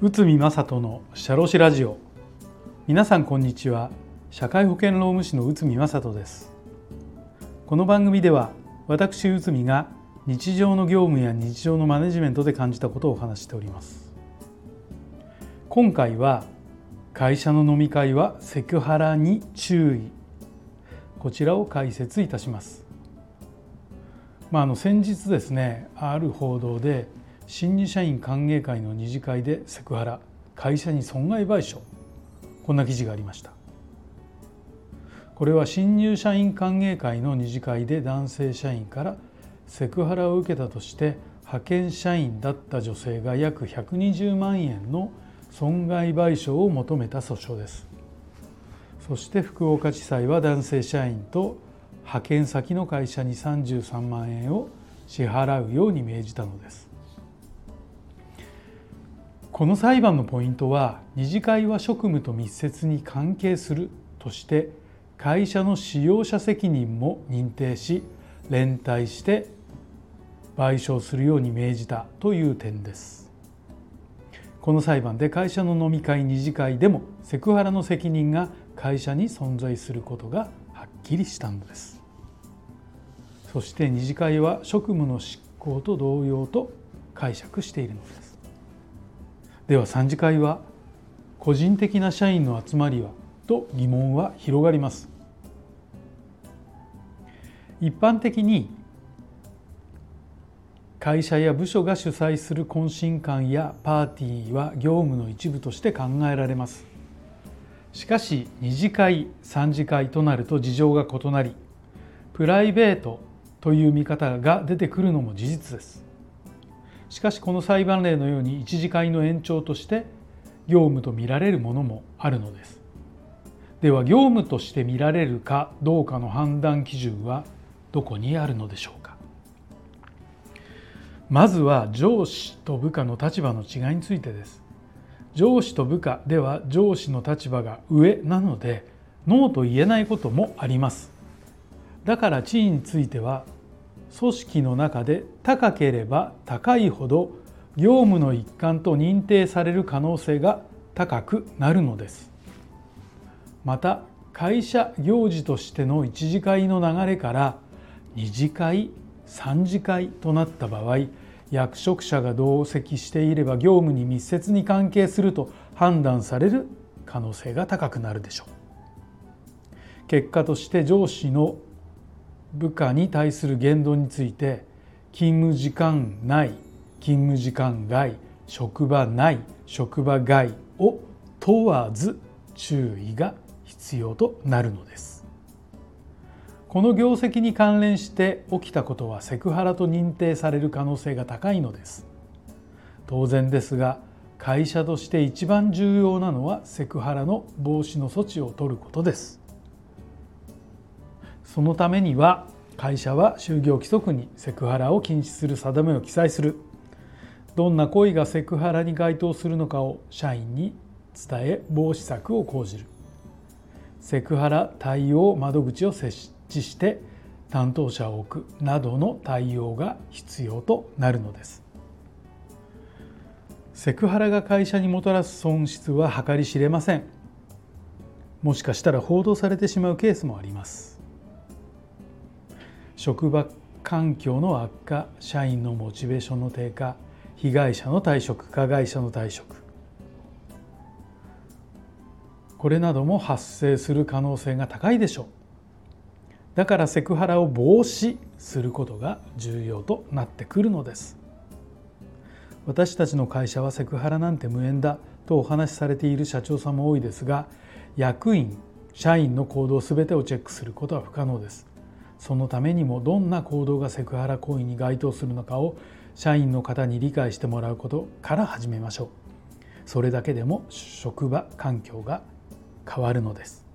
内海正人のシャロシラジオ。皆さんこんにちは。社会保険労務士の内海正人です。この番組では私内海が日常の業務や日常のマネジメントで感じたことをお話しております。今回は会社の飲み会はセクハラに注意。こちらを解説いたします。まあ、あの先日ですねある報道で新入社員歓迎会の二次会でセクハラ会社に損害賠償こんな記事がありました。これは新入社員歓迎会の二次会で男性社員からセクハラを受けたとして派遣社員だった女性が約120万円の損害賠償を求めた訴訟です。そして福岡地裁は男性社員と派遣先の会社に33万円を支払うように命じたのです。この裁判のポイントは二次会は職務と密接に関係するとして会社の使用者責任も認定し連帯して賠償するように命じたという点です。この裁判で会社の飲み会二次会でもセクハラの責任が会社に存在することがはっきりしたのです。そして二次会は職務の執行と同様と解釈しているのです。では三次会は個人的な社員の集まりはと疑問は広がります。一般的に会社や部署が主催する懇親会やパーティーは業務の一部として考えられます。しかし二次会三次会となると事情が異なりプライベートという見方が出てくるのも事実です。しかしこの裁判例のように一次会の延長として業務と見られるものもあるのです。では業務として見られるかどうかの判断基準はどこにあるのでしょうか。まずは上司と部下の立場の違いについてです。上司と部下では上司の立場が上なのでノーと言えないこともあります。だから地位については組織の中で高ければ高いほど業務の一環と認定される可能性が高くなるのです。また会社行事としての一次会の流れから二次会三次会となった場合役職者が同席していれば業務に密接に関係すると判断される可能性が高くなるでしょう。結果として上司の部下に対する言動について勤務時間内勤務時間外職場内職場外を問わず注意が必要となるのです。この業績に関連して起きたことはセクハラと認定される可能性が高いのです。当然ですが会社として一番重要なのはセクハラの防止の措置を取ることです。そのためには会社は就業規則にセクハラを禁止する定めを記載する。どんな行為がセクハラに該当するのかを社員に伝え防止策を講じる。セクハラ対応窓口を設置して担当者を置くなどの対応が必要となるのです。セクハラが会社にもたらす損失は計り知れません。もしかしたら報道されてしまうケースもあります。職場環境の悪化社員のモチベーションの低下被害者の退職加害者の退職。これなども発生する可能性が高いでしょう。だからセクハラを防止することが重要となってくるのです。私たちの会社はセクハラなんて無縁だとお話しされている社長さんも多いですが役員社員の行動全てをチェックすることは不可能です。そのためにもどんな行動がセクハラ行為に該当するのかを社員の方に理解してもらうことから始めましょう。それだけでも職場環境が変わるのです。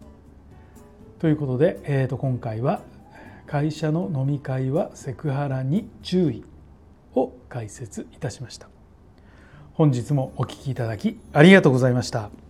ということで、えー、と今回は会社の飲み会はセクハラに注意を解説いたしました。本日もお聴きいただきありがとうございました。